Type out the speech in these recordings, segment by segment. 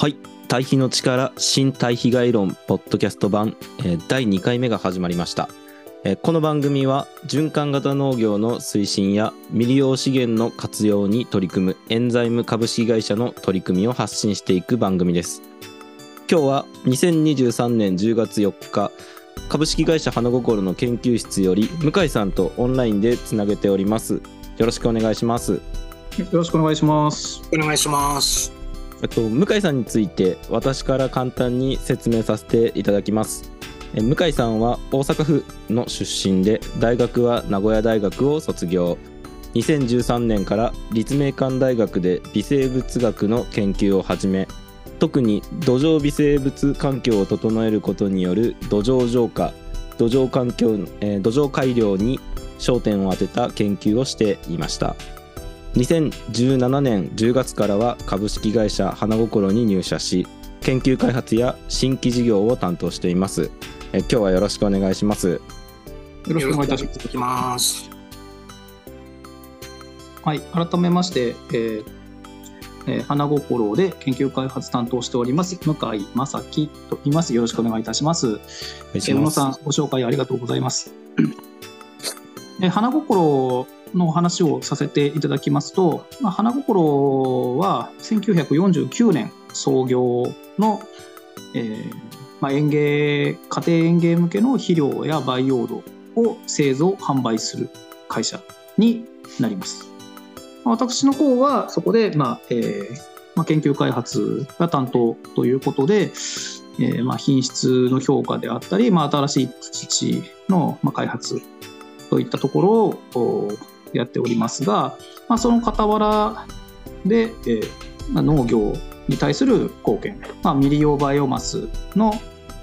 はい。対比の力新対比概論ポッドキャスト版、えー第2回目が始まりました、えーこの番組は循環型農業の推進や未利用資源の活用に取り組むエンザイム株式会社の取り組みを発信していく番組です。今日は2023年10月4日株式会社花心の研究室より向井さんとオンラインでつなげております。よろしくお願いします。よろしくお願いします。お願いします。と、向井さんについて私から簡単に説明させていただきます。向井さんは大阪府の出身で大学は名古屋大学を卒業。2013年から立命館大学で微生物学の研究を始め特に土壌微生物環境を整えることによる土壌浄化土壌環境、えー土壌改良に焦点を当てた研究をしていました。2017年10月からは株式会社花心に入社し研究開発や新規事業を担当していますえ今日はよろしくお願いしますよろしくお願いいたします。いただきます。はい、改めまして、えーえー花心で研究開発担当しております向井正樹と言います。よろしくお願いいたします。えー、宇野さんご紹介ありがとうございます。えー花心の話をさせていただきますと、まあ、花心は1949年創業の、えーまあ、園芸家庭園芸向けの肥料や培養土を製造販売する会社になります。ま私の方はそこで、まあえーまあ、研究開発が担当ということで、えーまあ、品質の評価であったり、まあ、新しい土のま開発といったところをやっておりますが、まあ、その傍らで、えー、農業に対する貢献、まあ、未利用バイオマスの、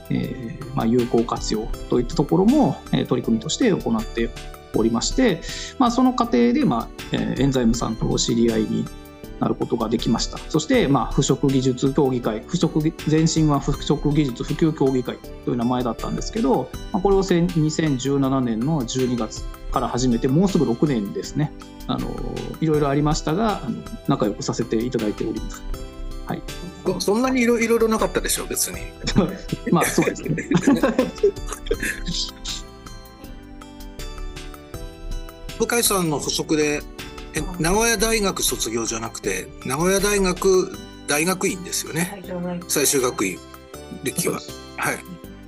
えーまあ、有効活用といったところも、えー取り組みとして行っておりまして、まあ、その過程で、まあえーエンザイムさんとお知り合いになることができましたそして、まあ、腐食技術協議会腐食前身は腐食技術普及協議会という名前だったんですけど、まあ、これをせん2017年の12月から始めてもうすぐ6年ですねあのいろいろありましたがあの仲良くさせていただいております。はい、そそんなにいろいろなかったでしょ、別に。まあそうですけど、向井さんの補足で、え名古屋大学卒業じゃなくて、名古屋大学大学院ですよね？最終学院歴は。はい。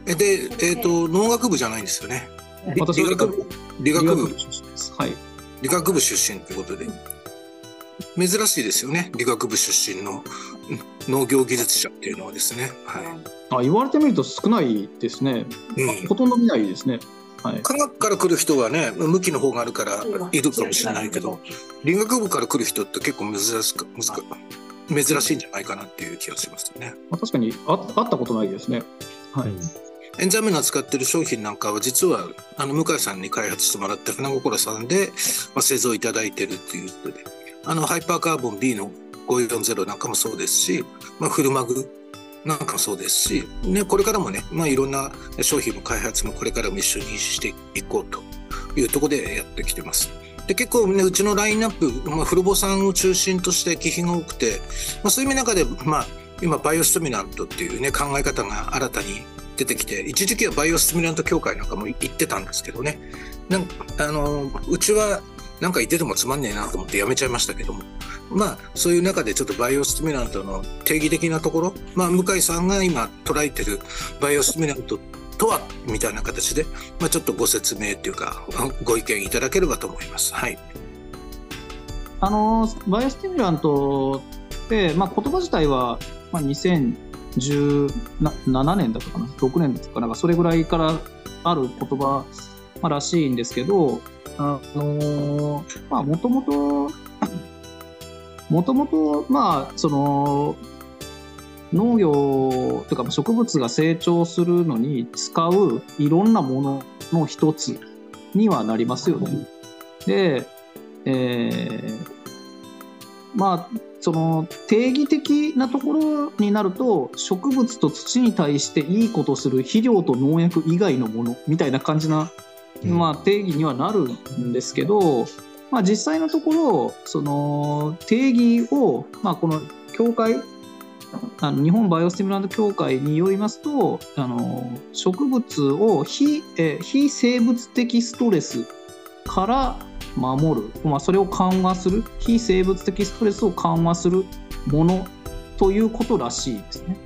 えで、えっ、と、農学部じゃないんですよね？理私は理学部、理学部、出身です。はい。理学部出身ということで。珍しいですよね？理学部出身のうん農業技術者っていうのはですね。はい。あ言われてみると少ないですね。うんほとんど見ないですね。はい。科学から来る人はね向きの方があるからいるかもしれないけど理学部から来る人って結構珍しく難か珍しいんじゃないかなっていう気がしますね。まあ、確かにあ会ったことないですね。はい。エンザイムの使ってる商品なんかは実はあの向井さんに開発してもらった船心さんで、まあ、製造いただいてるっていうことであのハイパーカーボン B の540なんかもそうですし、まあ、フルマグなんかそうですし、ね、これからもね、まあ、いろんな商品の開発もこれからも一緒にしていこうというとこでやってきてます。で結構ねうちのラインナップ、まあ、フルボ酸を中心として気品が多くて、まあ、そういう意味の中で、まあ、今バイオスティミュラントっていうね考え方が新たに出てきて一時期はバイオスティミュラント協会なんかも行ってたんですけどねなんあのうちはなんか言っててもつまんねえなと思ってやめちゃいましたけども。まあそういう中でちょっとバイオスティミュラントの定義的なところ、まあ、向さんが今捉えてるバイオスティミュラントとはみたいな形で、まあ、ちょっとご説明っていうかご意見いただければと思います。はい、あのバイオスティミュラントって、まあ、言葉自体は、まあ、2017年だったかな？6年だったかな？それぐらいからある言葉、まあ、らしいんですけどあのまあもともともともとまあその農業というか植物が成長するのに使ういろんなものの一つにはなりますよね。で、えーまあその定義的なところになると植物と土に対していいことする肥料と農薬以外のものみたいな感じな、まあ、定義にはなるんですけど、まあ、実際のところその定義を、まあ、この協会あの日本バイオスティムラント協会によりますとあの植物を非え非生物的ストレスから守る、まあ、それを緩和する。非生物的ストレスを緩和するものということらしいですね。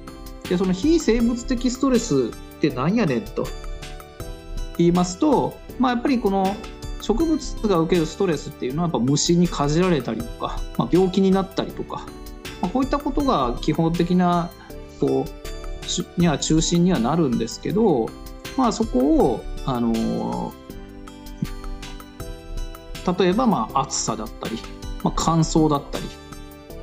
でその非生物的ストレスって何やねんと言いますと、まあ、やっぱりこの植物が受けるストレスっていうのはやっぱ虫にかじられたりとか、まあ、病気になったりとか、まあ、こういったことが基本的なこうには中心にはなるんですけど、まあ、そこをあの例えばまあ暑さだったり、まあ、乾燥だったり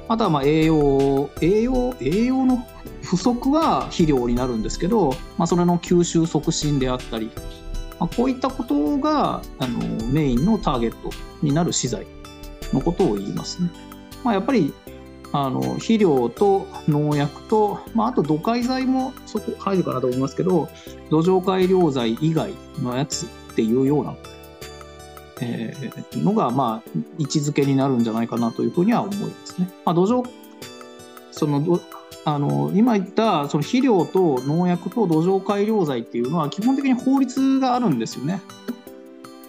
あとはまあ栄養栄養栄養の不足は肥料になるんですけど、まあ、それの吸収促進であったり、まあ、こういったことがあのメインのターゲットになる資材のことを言いますね。まあ、やっぱりあの肥料と農薬と、まあ、あと土解剤もそこ入るかなと思いますけど土壌改良剤以外のやつっていうような、えー、のが、まあ、位置づけになるんじゃないかなというふうには思いますね。まあ、土壌そのあの今言ったその肥料と農薬と土壌改良剤っていうのは基本的に法律があるんですよね。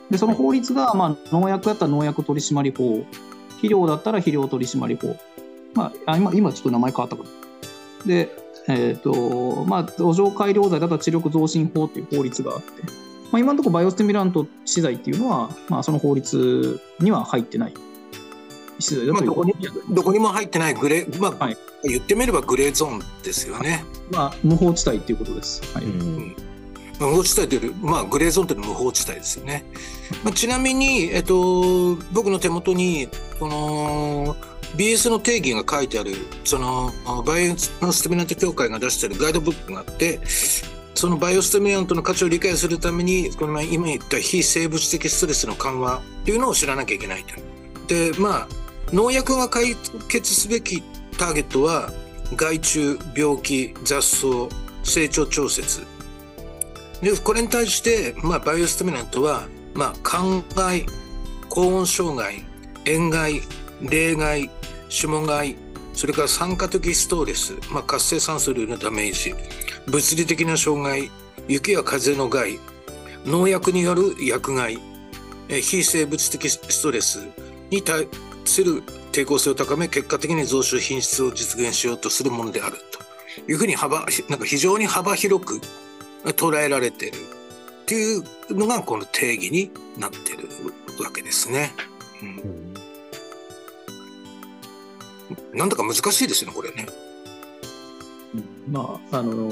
でその法律が、まあ、農薬だったら農薬取締法肥料だったら肥料取締法、まあ、今今ちょっと名前変わったかで、えーとまあ、土壌改良剤だったら知力増進法っていう法律があって、まあ、今のところバイオスティミュラント資材っていうのは、まあ、その法律には入ってないまあ、どこにどこにも入ってないグレー、まあ、はい、言ってみればグレーゾーンですよね。まあ、無法地帯っていうことです。はい、うん無法地帯というより、まあ、グレーゾーンというのは無法地帯ですよね。まあ、ちなみに、えっと、僕の手元に、この、BS の定義が書いてある、その、バイオスティミュラント協会が出しているガイドブックがあって、そのバイオスティミュラントの価値を理解するために、この今言った非生物的ストレスの緩和っていうのを知らなきゃいけないと。で、まあ、農薬が解決すべきターゲットは害虫病気雑草成長調節。でこれに対して、まあ、バイオステミナントは、まあ、灌害高温障害塩害冷害霜害それから酸化的ストレス、まあ、活性酸素類のダメージ物理的な障害雪や風の害農薬による薬害非生物的ストレスに対する抵抗性を高め結果的に増収品質を実現しようとするものであるというふうに幅なんか非常に幅広く捉えられてるっていうのがこの定義になってるわけですね。うん、なんだか難しいですねこれね。まああの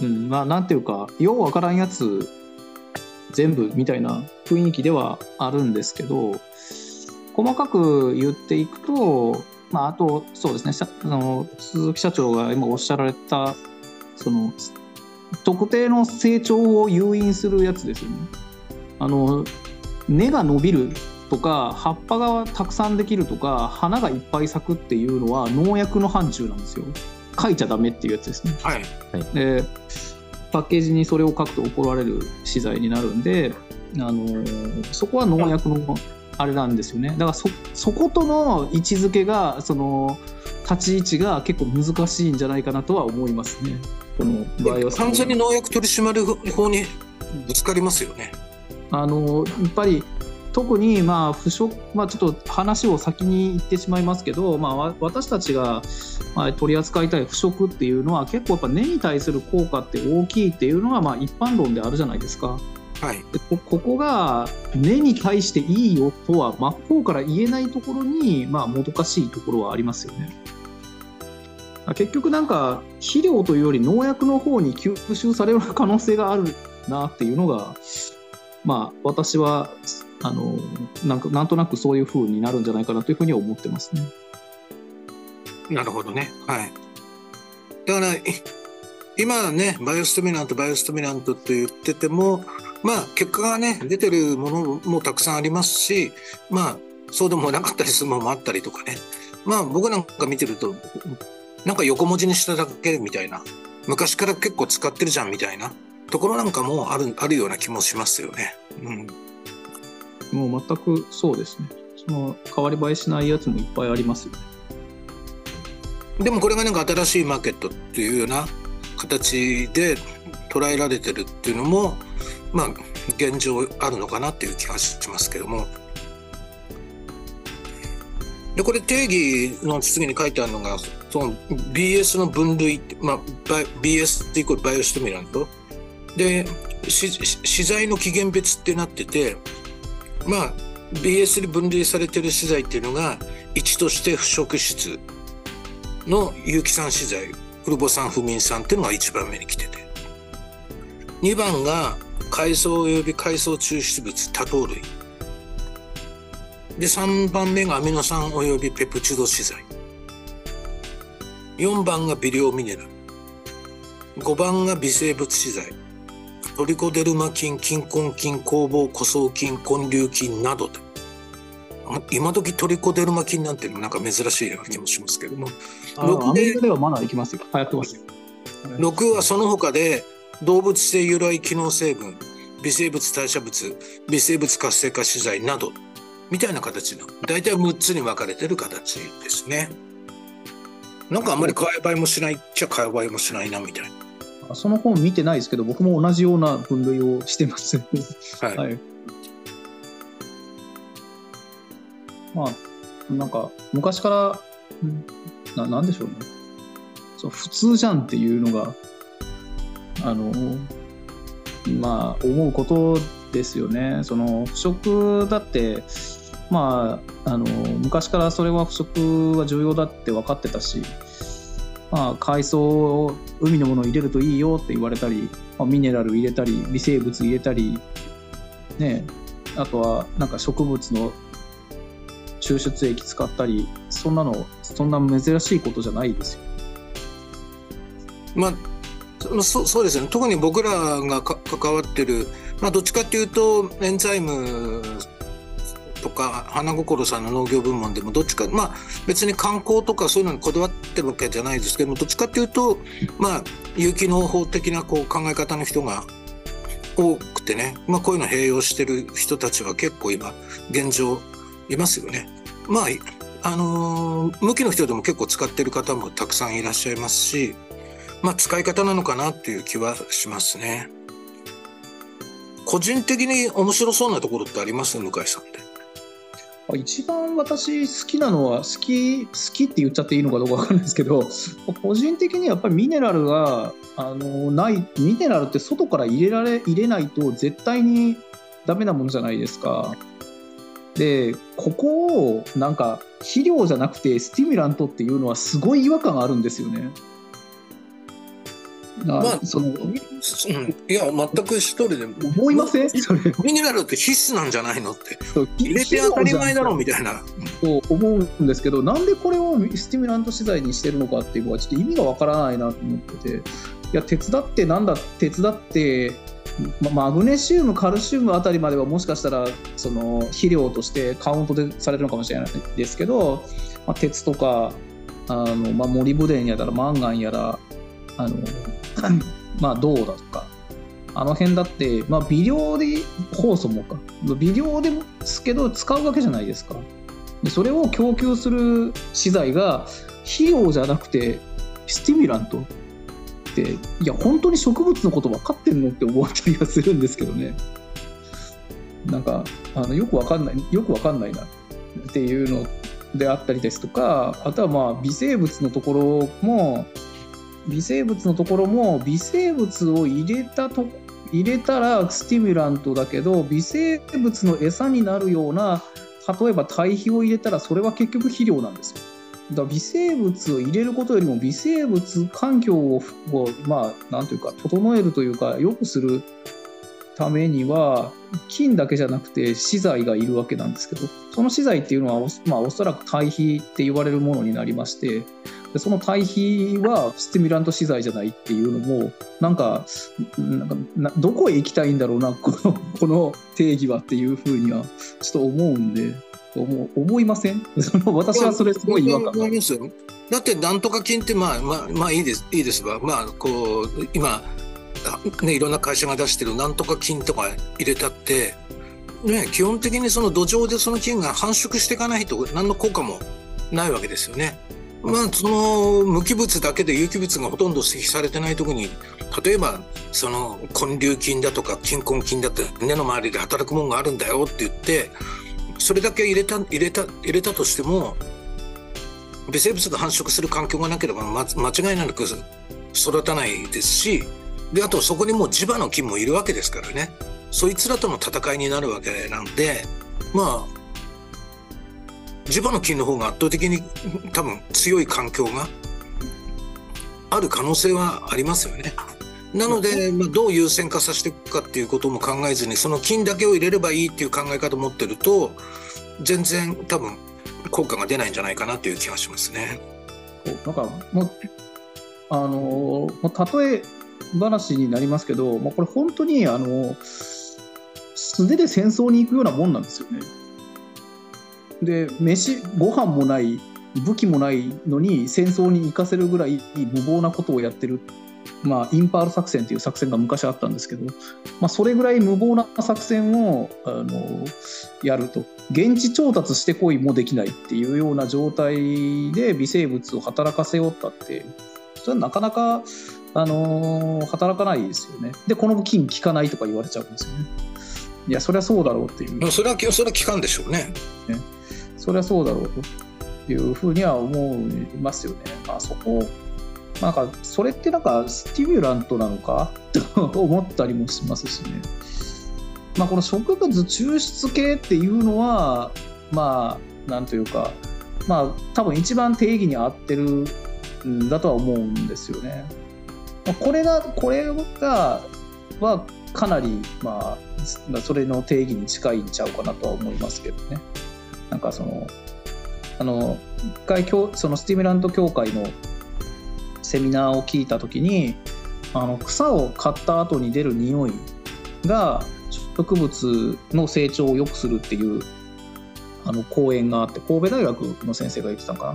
うんまあなんていうかようわからんやつ全部みたいな雰囲気ではあるんですけど細かく言っていくと、まあ、あとそうですねあの鈴木社長が今おっしゃられたその特定の成長を誘引するやつですよね。あの根が伸びるとか葉っぱがたくさんできるとか花がいっぱい咲くっていうのは農薬の範疇なんですよ。書いちゃダメっていうやつですね。はい、でパッケージにそれを書くと怒られる資材になるんであのそこは農薬のあれなんですよね。だからそそことの位置づけがその立ち位置が結構難しいんじゃないかなとは思いますね。この場合は。完全に農薬取締法にぶつかりますよね。あのやっぱり特にまあ腐食、まあ、ちょっと話を先に言ってしまいますけど、まあ、私たちが取り扱いたい腐食っていうのは結構やっぱ根に対する効果って大きいっていうのはまあ一般論であるじゃないですか。はい、こここが根に対していいよとは真っ向から言えないところに、まあ、もどかしいところはありますよね。結局なんか肥料というより農薬の方に吸収される可能性があるなっていうのがまあ私はあのなんかなんとなくそういうふうになるんじゃないかなというふうに思ってますね。なるほどね。はい。だから今ねバイオスティミュラントバイオスティミュラントって言っててもまあ結果がね出てるものもたくさんありますしまあそうでもなかったりするものもあったりとかねまあ僕なんか見てるとなんか横文字にしただけみたいな昔から結構使ってるじゃんみたいなところなんかもあるあるような気もしますよね。うん、もう全くそうですね。その変わり映えしないやつもいっぱいありますよね。でもこれがなんか新しいマーケットっていうような形で捉えられてるっていうのもまあ現状あるのかなっていう気がしますけども。でこれ定義の次に書いてあるのがその BS の分類、まあ、BS ってイコールバイオステミラントで資材の起源別ってなっててまあ BS に分類されてる資材っていうのが1として不織質の有機酸資材フルボ酸不眠酸っていうのが1番目に来てて2番が海藻及び海藻抽出物多糖類。で3番目がアミノ酸及びペプチド資材。4番が微量ミネラル。5番が微生物資材。トリコデルマ菌菌根菌酵母古草菌根粒菌などで今時トリコデルマ菌なんてなんか珍しいような気もしますけども。6でではまだ行きますよ。流行ってますよ。6はその他で動物性由来機能成分微生物代謝物微生物活性化資材などみたいな形の大体6つに分かれてる形ですね。なんかあんまり買い映えもしないっちゃ買い映えもしないなみたいな。その本見てないですけど、僕も同じような分類をしてます。はい。はい、まあ、なんか、昔から、ななんでしょうね。そう普通じゃんっていうのが、あの、まあ、思うことですよね。その、腐食だって、まあ、あの昔からそれは腐食は重要だって分かってたし、まあ、海藻を海のものを入れるといいよって言われたり、まあ、ミネラル入れたり微生物入れたり、ね、あとはなんか植物の抽出液使ったりそんなのそんな珍しいことじゃないですよ。まあそそうですね特に僕らが関わってる、まあ、どっちかっていうとエンザイムとか花心さんの農業部門でもどっちかまあ別に観光とかそういうのにこだわってるわけじゃないですけどもどっちかっていうとまあ有機農法的なこう考え方の人が多くてね、まあ、こういうの併用してる人たちは結構今現状いますよね。まああのー、向きの人でも結構使ってる方もたくさんいらっしゃいますし、まあ、使い方なのかなっていう気はしますね。個人的に面白そうなところってあります？向井さんって。一番私好きなのは好き好きって言っちゃっていいのかどうか分かんないですけど個人的にやっぱりミネラルがあのないミネラルって外から入れられ入れないと絶対にダメなものじゃないですか。でここをなんか肥料じゃなくてスティミュラントっていうのはすごい違和感があるんですよね。まあ、その、うん、いや、全く一人で思いません？ミネラルって必須なんじゃないのって。入れて当たり前だろうみたいな。そう思うんですけど、なんでこれをスティミュラント資材にしてるのかっていうのは、ちょっと意味がわからないなと思ってて、いや、手伝ってなんだ、手伝って、マグネシウム、カルシウムあたりまではもしかしたらその肥料としてカウントでされるのかもしれないですけど、まあ、鉄とかあの、まあ、モリブデンやらマンガンやらあのまあ銅だとかあの辺だって、まあ、微量で酵素もか。微量ですけど使うわけじゃないですか。でそれを供給する資材が肥料じゃなくてスティミュラントっていや本当に植物のこと分かってんのって思ったりはするんですけどね。なんかあのよく分かんないよく分かんないな。っていうのであったりですとかあとはまあ微生物のところも微生物のところも微生物を入れたと入れたらスティミュラントだけど微生物の餌になるような例えば堆肥を入れたらそれは結局肥料なんですよ。だから微生物を入れることよりも微生物環境をまあなんというか整えるというか良くするためには菌だけじゃなくて資材がいるわけなんですけどその資材っていうのはお,、まあ、おそらく堆肥って言われるものになりましてでその対比はスティミュラント資材じゃないっていうのもなんかなんかどこへ行きたいんだろうな このこの定義はっていうふうにはちょっと思うんで思思いません？私はそれすごい違和感だってなんとか金ってまあまあまあいいです。いいですがまあこう今ねいろんな会社が出してるなんとか金とか入れたってね基本的にその土壌でその菌が繁殖していかないと何の効果もないわけですよね。まあ、その無機物だけで有機物がほとんど指摘されてないところに例えばその根粒菌だとか筋根菌だって根の周りで働くものがあるんだよって言ってそれだけ入れた入れた入れたとしても微生物が繁殖する環境がなければ、間違いなく育たないですしであとそこにもう磁場の菌もいるわけですからね。そいつらとの戦いになるわけなんでまあ磁場の菌の方が圧倒的に多分強い環境がある可能性はありますよね。なので、まあ、どう優先化させていくかっていうことも考えずにその菌だけを入れればいいっていう考え方を持ってると全然多分効果が出ないんじゃないかなという気がしますね。なんかもうあのもう例え話になりますけど、まあ、これ本当にあの素手で戦争に行くようなもんなんですよね。で飯ご飯もない武器もないのに戦争に行かせるぐらい無謀なことをやってる、まあ、インパール作戦という作戦が昔あったんですけど、まあ、それぐらい無謀な作戦をあのやると。現地調達してこいもできないっていうような状態で微生物を働かせよったって。それはなかなか、あの働かないですよね。でこの菌効かないとか言われちゃうんですよね。いやそりゃそうだろうっていう。それはそれは効かんでしょうね。ねそれはそうだろうというふうには思いますよね。まあ、そこ、なんか、それってなんかスティミュラントなのか？と 思ったりもしますしね。まあ、この植物抽出系っていうのは、まあ、なんというか、まあ、多分一番定義に合ってるんだとは思うんですよね。これが、これが、はかなり、まあ、それの定義に近いんちゃうかなとは思いますけどね。なんかそのあの一回そのスティミュラント協会のセミナーを聞いた時にあの草を刈った後に出る匂いが植物の成長を良くするっていうあの講演があって神戸大学の先生が言ってたのかな。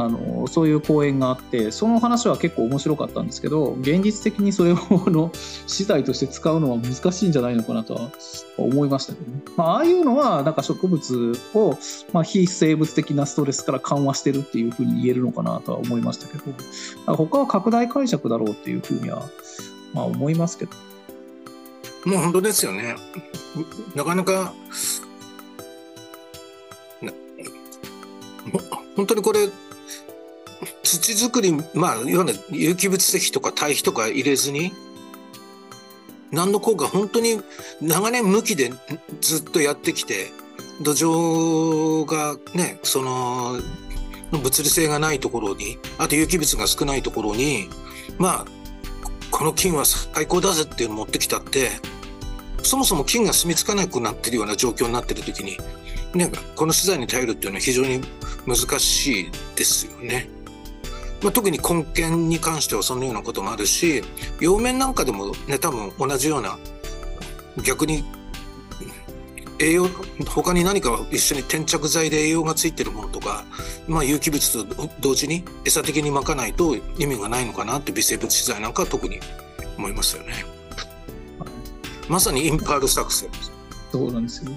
あのそういう講演があってその話は結構面白かったんですけど現実的にそれをの 資材として使うのは難しいんじゃないのかなとは思いましたけどね、まあ、ああいうのはなんか植物を、まあ、非生物的なストレスから緩和してるっていうふうに言えるのかなとは思いましたけど他は拡大解釈だろうっていうふうには、まあ、思いますけど。もう本当ですよね。なかなか本当にこれ土作り、まあ、いわゆる有機物石とか堆肥とか入れずに、何の効果、本当に長年無機でずっとやってきて、土壌がね、その、物理性がないところに、あと有機物が少ないところに、まあ、この菌は最高だぜっていうのを持ってきたって、そもそも菌が住み着かなくなってるような状況になってる時に、ね、この資材に頼るっていうのは非常に難しいですよね。まあ、特に根源に関してはそのようなこともあるし葉面なんかでもね多分同じような逆に栄養他に何か一緒に転着剤で栄養がついてるものとか、まあ、有機物と同時に餌的にまかないと意味がないのかなって微生物資材なんかは特に思いますよね。まさにインパール作戦そうなんですよ。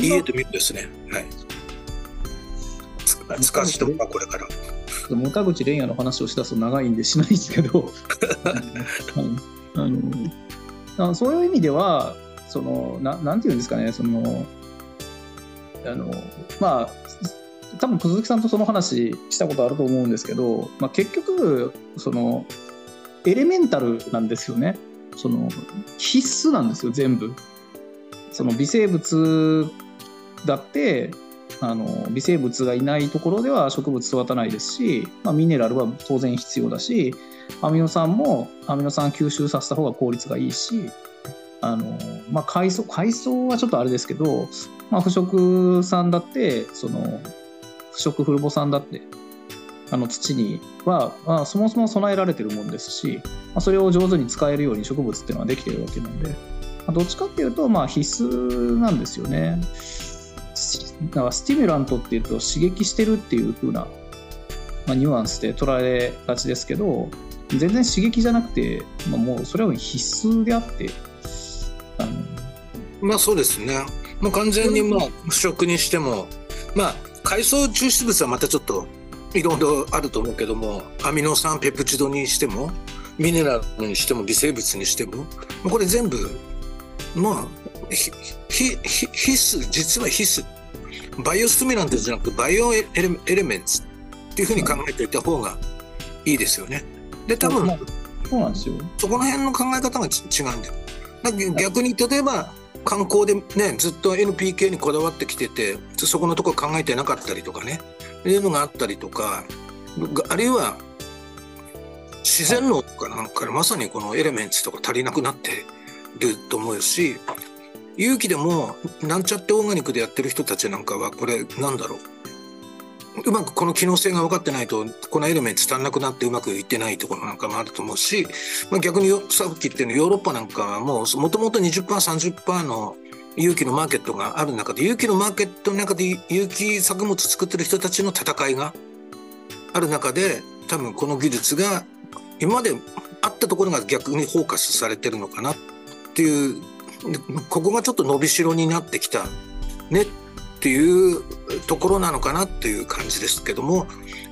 家と見るですね。はい。使わしとかこれから。も田口蓮也の話をしだすと長いんでしないですけど。あのそういう意味ではそのななんていうんですかねそのあのまあ多分鈴木さんとその話したことあると思うんですけど、まあ、結局そのエレメンタルなんですよね。その必須なんですよ全部。その微生物だってあの微生物がいないところでは植物育たないですし、まあ、ミネラルは当然必要だしアミノ酸もアミノ酸吸収させた方が効率がいいしあの、まあ、海藻海藻はちょっとあれですけど、まあ、腐食酸だってその腐食フルボ酸だってあの土には、まあ、そもそも備えられてるもんですし、まあ、それを上手に使えるように植物っていうのはできてるわけなんで、まあ、どっちかっていうとまあ必須なんですよね。だかスティミュラントっていうと刺激してるっていう風な、まあ、ニュアンスで捉えがちですけど全然刺激じゃなくて、まあ、もうそれは必須であってあのまあそうですね。もう完全にもう腐食にしてもまあ海藻抽出物はまたちょっといろいろあると思うけどもアミノ酸ペプチドにしてもミネラルにしても微生物にしてもこれ全部まあ必須実は必須バイオスミラントじゃなくてバイオエレエレメンツっていうふうに考えておいた方がいいですよね。で多分そうなんですよそこら辺の考え方が違うんだよ。だ逆に例えば観光でねずっと NPK にこだわってきててそこのところ考えてなかったりとかねいうのがあったりとかあるいは自然農とかなんかまさにこのエレメンツとか足りなくなってると思うし勇気でもなんちゃってオーガニックでやってる人たちなんかはこれなんだろう。うまくこの機能性が分かってないとこのエレメンツ足んなくなってうまくいってないところなんかもあると思うし、まあ、逆にさっき言ったようにヨーロッパなんかはもうもともと 20%30% の有機のマーケットがある中で有機のマーケットの中で有機作物作ってる人たちの戦いがある中で多分この技術が今まであったところが逆にフォーカスされてるのかなってていうここがちょっと伸びしろになってきたねっていうところなのかなっていう感じですけども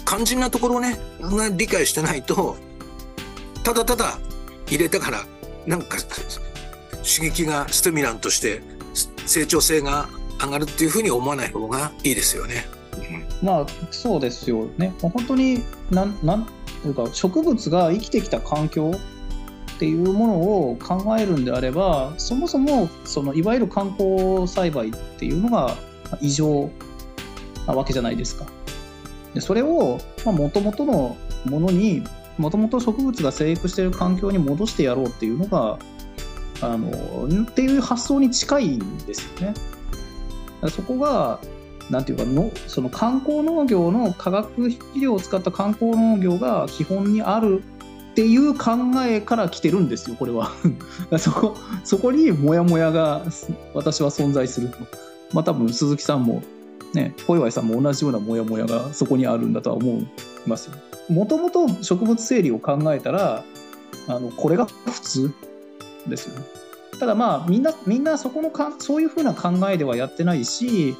肝心なところをね理解してないとただただ入れたからなんか刺激がステミランとして成長性が上がるっていうふうに思わない方がいいですよね。まあそうですよね。本当になんなんというか植物が生きてきた環境っていうものを考えるんであればそもそもそのいわゆる観光栽培っていうのが異常なわけじゃないですか。でそれをもともとのものにもともと植物が生育している環境に戻してやろうっていうのがあのっていう発想に近いんですよね。そこがなんていうかのその観光農業の化学肥料を使った観光農業が基本にあるっていう考えから来てるんですよこれは。そこそこにモヤモヤが私は存在すると。まあ多分鈴木さんもね小岩井さんも同じようなモヤモヤがそこにあるんだとは思いますよ。もともと植物整理を考えたらあのこれが普通ですよね。ただまあみんなみんなそこのかそういうふうな考えではやってないし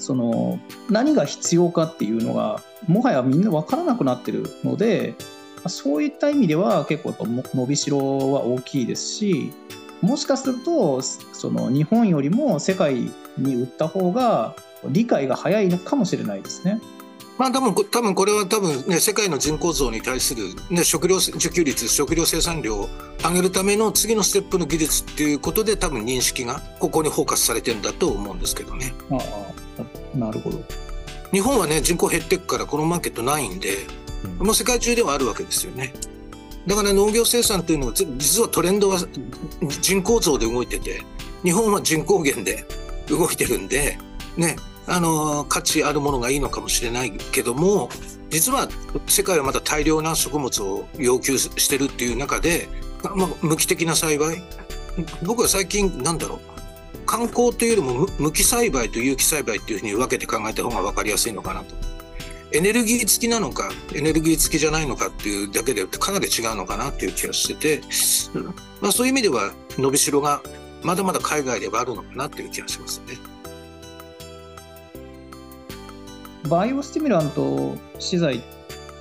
その何が必要かっていうのがもはやみんな分からなくなってるのでそういった意味では結構伸びしろは大きいですしもしかするとその日本よりも世界に売った方が理解が早いのかもしれないですね。まあ多分多分これは多分ね世界の人口増に対する、ね、食料自給率食料生産量を上げるための次のステップの技術っていうことで多分認識がここにフォーカスされてるんだと思うんですけどね。ああなるほど。日本はね人口減っていくからこのマーケットないんで、もう世界中ではあるわけですよね。だから農業生産というのは実はトレンドは人口増で動いてて日本は人口減で動いてるんでねあの価値あるものがいいのかもしれないけども実は世界はまだ大量な食物を要求してるっていう中で、まあ、無機的な栽培僕は最近なんだろう観光というよりも無機栽培と有機栽培っていうふうに分けて考えた方が分かりやすいのかなと。エネルギー付きなのかエネルギー付きじゃないのかっていうだけでかなり違うのかなっていう気がしてて、まあ、そういう意味では伸びしろがまだまだ海外ではあるのかなっていう気がしますね。バイオスティミュラント資材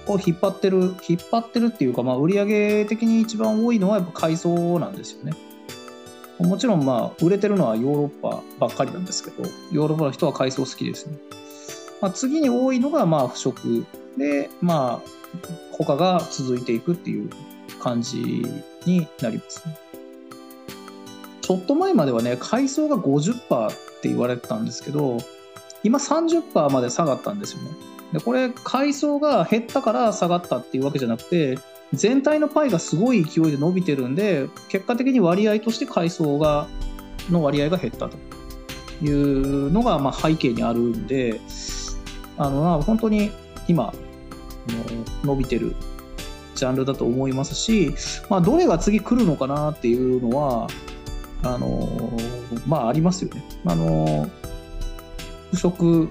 を引っ張ってる引っ張ってるっていうか、まあ、売上的に一番多いのはやっぱ海藻なんですよね。もちろんまあ売れてるのはヨーロッパばっかりなんですけどヨーロッパの人は海藻好きですね。まあ、次に多いのがまあ腐食でまあ他が続いていくっていう感じになりますね。ちょっと前まではね海藻が50%って言われてたんですけど今30%まで下がったんですよね。でこれ海藻が減ったから下がったっていうわけじゃなくて全体のパイがすごい勢いで伸びてるんで結果的に割合として海藻がの割合が減ったというのがまあ背景にあるんであの本当に今伸びてるジャンルだと思いますし、まあ、どれが次来るのかなっていうのはあのまあありますよね。あの腐食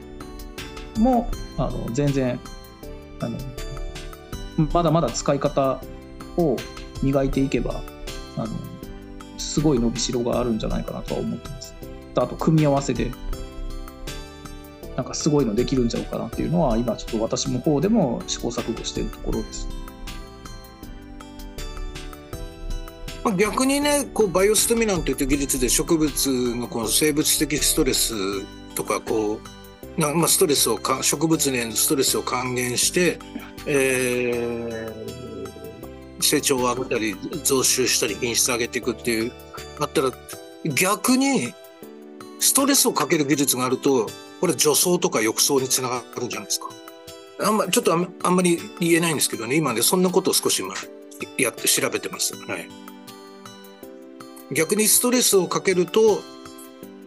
もあの全然あのまだまだ使い方を磨いていけばあのすごい伸びしろがあるんじゃないかなとは思ってます。あと組み合わせでなんかすごいのできるんちゃうかなっていうのは今ちょっと私の方でも試行錯誤しているところです。逆にねこうバイオステミナンといった技術で植物のこの生物的ストレスとかこうなまあ、ストレスをか植物へのストレスを還元して、えー成長を上げたり増収したり品質上げていくっていうあったら逆にストレスをかける技術があるとこれ除草とか浴槽につながるんじゃないですか？あんまちょっとあんあんまり言えないんですけどね今ねそんなことを少し今やって調べてます。はい逆にストレスをかけると、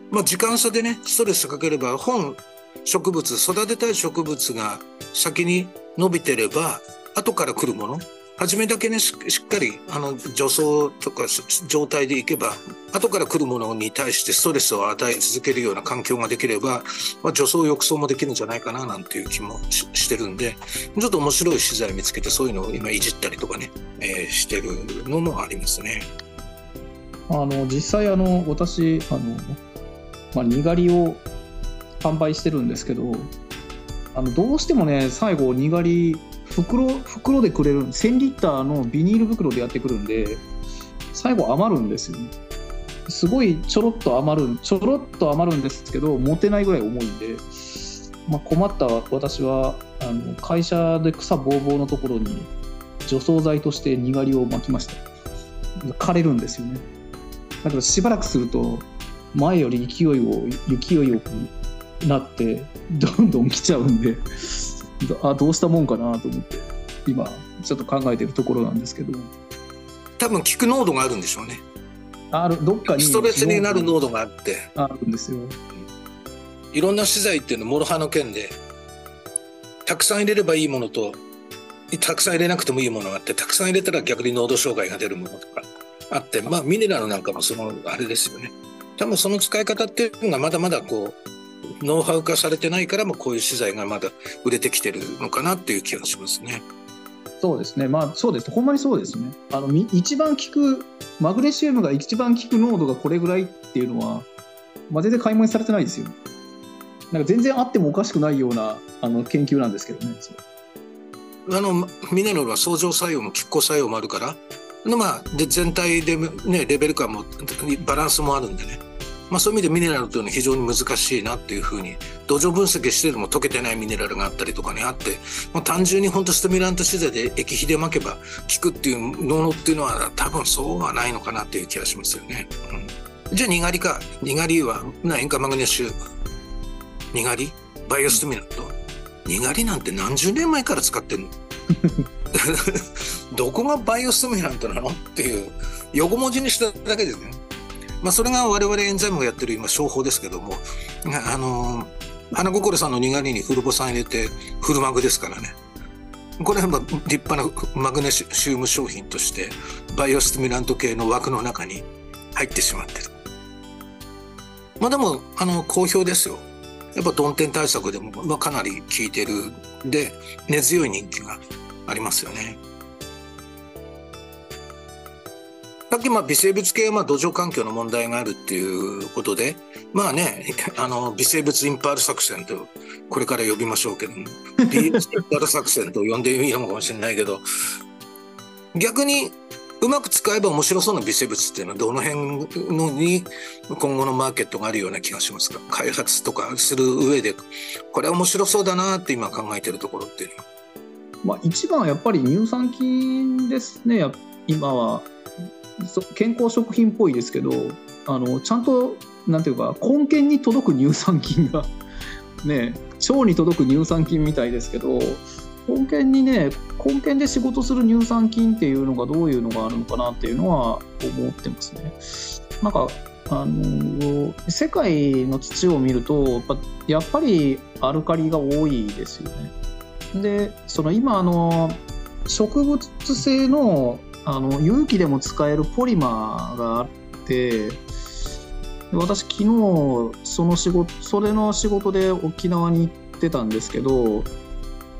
まあ、時間差でねストレスかければ本植物育てたい植物が先に伸びてれば後から来るもの初めだけねしっかりあの除草とか状態でいけば後から来るものに対してストレスを与え続けるような環境ができれば、まあ、除草浴槽もできるんじゃないかななんていう気もししてるんでちょっと面白い資材見つけてそういうのを今いじったりとかね、えーしてるのもありますね。あの実際あの私あの、まあ、にがりを販売してるんですけどあのどうしてもね最後にがり袋袋でくれる1000リッターのビニール袋でやってくるんで最後余るんですよね。すごいちょろっと余るちょろっと余るんですけど持てないぐらい重いんで、まあ、困った私はあの会社で草ぼうぼうのところに除草剤としてにがりを巻きました。枯れるんですよね。だけどしばらくすると前より勢いを勢いよくなってどんどん来ちゃうんで。あどうしたもんかなと思って今ちょっと考えてるところなんですけど。多分効く濃度があるんでしょうね。あるどっかに。ストレスになる濃度があって。あるんですよ。いろんな資材っていうのは諸刃の剣でたくさん入れればいいものとたくさん入れなくてもいいものがあってたくさん入れたら逆に濃度障害が出るものとかあってまあミネラルなんかもそのあれですよね。多分その使い方っていうのがまだまだこうノウハウ化されてないからもこういう資材がまだ売れてきてるのかなっていう気がしますね。そうですね。まあそうです。ほんまにそうですね。あのみ一番効くマグネシウムが一番効く濃度がこれぐらいっていうのは、まあ、全然解明されてないですよなんか全然あってもおかしくないようなあの研究なんですけどね。あのミネラルは相乗作用も拮抗作用もあるからでまあで全体でねレベル感もバランスもあるんでねまあそういう意味でミネラルというのは非常に難しいなっていうふうに土壌分析してても溶けてないミネラルがあったりとかねあって、まあ、単純に本当ステミュラント資材で液肥で巻けば効くっていうのっていうのは多分そうはないのかなっていう気がしますよね。うん、じゃあにがりか。にがりはな塩化マグネシウムにがりバイオスティミュラントにがりなんて何十年前から使ってんの？どこがバイオスティミュラントなの？っていう横文字にしただけですね。まあ、それが我々エンザイムがやってる今商法ですけどもあの花ごころさんのにがりにフルボ酸入れてフルマグですからね。これはまあ立派なマグネシウム商品としてバイオスティミュラント系の枠の中に入ってしまってる。まあでもあの好評ですよ。やっぱ曇天対策でも、まあ、かなり効いてる。で根強い人気がありますよね。さっきまあ微生物系はまあ土壌環境の問題があるっていうことでまあね あの微生物インパール作戦とこれから呼びましょうけども DS インパール作戦と呼んでいいのかもしれないけど逆にうまく使えば面白そうな微生物っていうのはどの辺のに今後のマーケットがあるような気がしますか？開発とかする上で。これは面白そうだなって今考えてるところっていうのは。まあ、一番はやっぱり乳酸菌ですね。今は。健康食品っぽいですけどあのちゃんとなんていうか根源に届く乳酸菌が ね腸に届く乳酸菌みたいですけど根源にね根源で仕事する乳酸菌っていうのがどういうのがあるのかなっていうのは思ってますね。なんかあの世界の土を見るとやっぱりアルカリが多いですよね。でその今あの植物性のあの有機でも使えるポリマーがあって私昨日その仕事それの仕事で沖縄に行ってたんですけど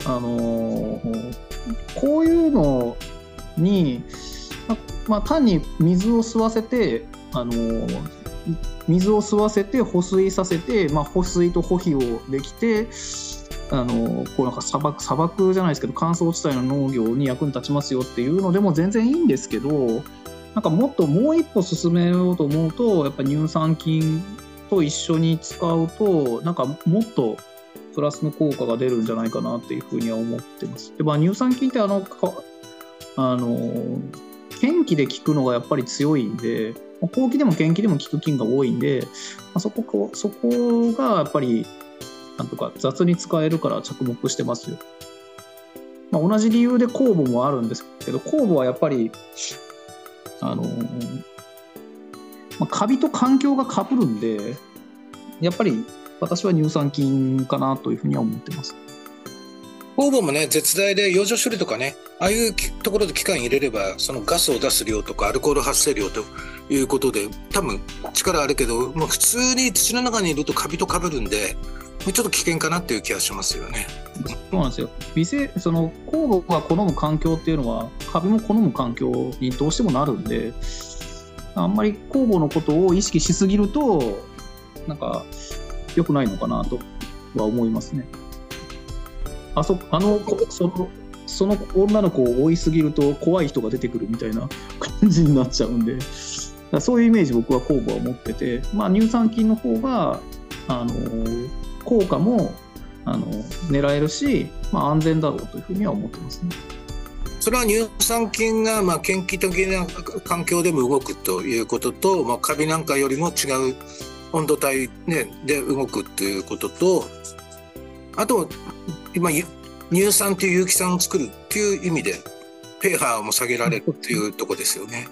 あのこういうのに、ままあ、単に水を吸わせてあの水を吸わせて保水させて、まあ、保水と保肥をできてあのこうなんか砂漠砂漠じゃないですけど乾燥地帯の農業に役に立ちますよっていうのでも全然いいんですけどなんかもっともう一歩進めようと思うとやっぱ乳酸菌と一緒に使うとなんかもっとプラスの効果が出るんじゃないかなっていうふうには思ってます。でまあ、乳酸菌ってあのかあの元気で効くのがやっぱり強いんで後期でも元気でも効く菌が多いんで、まあ、そこそこがやっぱりなんとか雑に使えるから着目してますよ。まあ、同じ理由で酵母もあるんですけど酵母はやっぱりあのまあ、カビと環境がかぶるんでやっぱり私は乳酸菌かなというふうには思ってます。酵母もね、絶大で養生処理とかね、ああいうところで機械入れれば、そのガスを出す量とかアルコール発生量ということで、多分力あるけど、まあ、普通に土の中にいるとカビとかぶるんで、ちょっと危険かなっていう気がしますよね。そうなんですよ。微生その酵母が好む環境っていうのは、カビも好む環境にどうしてもなるんで、あんまり酵母のことを意識しすぎると、なんか良くないのかなとは思いますね。あそあのそのその女の子を追いすぎると怖い人が出てくるみたいな 感じになっちゃうんでそういうイメージ僕は酵母は持ってて、まあ、乳酸菌の方があの効果もあの狙えるし、まあ、安全だろうというふうには思ってますね。それは乳酸菌がまあ研究的な環境でも動くということと、まあ、カビなんかよりも違う温度帯、ね、で動くっていうこととあと今乳酸という有機酸を作るっていう意味でペーハーも下げられるっていうとこですよね。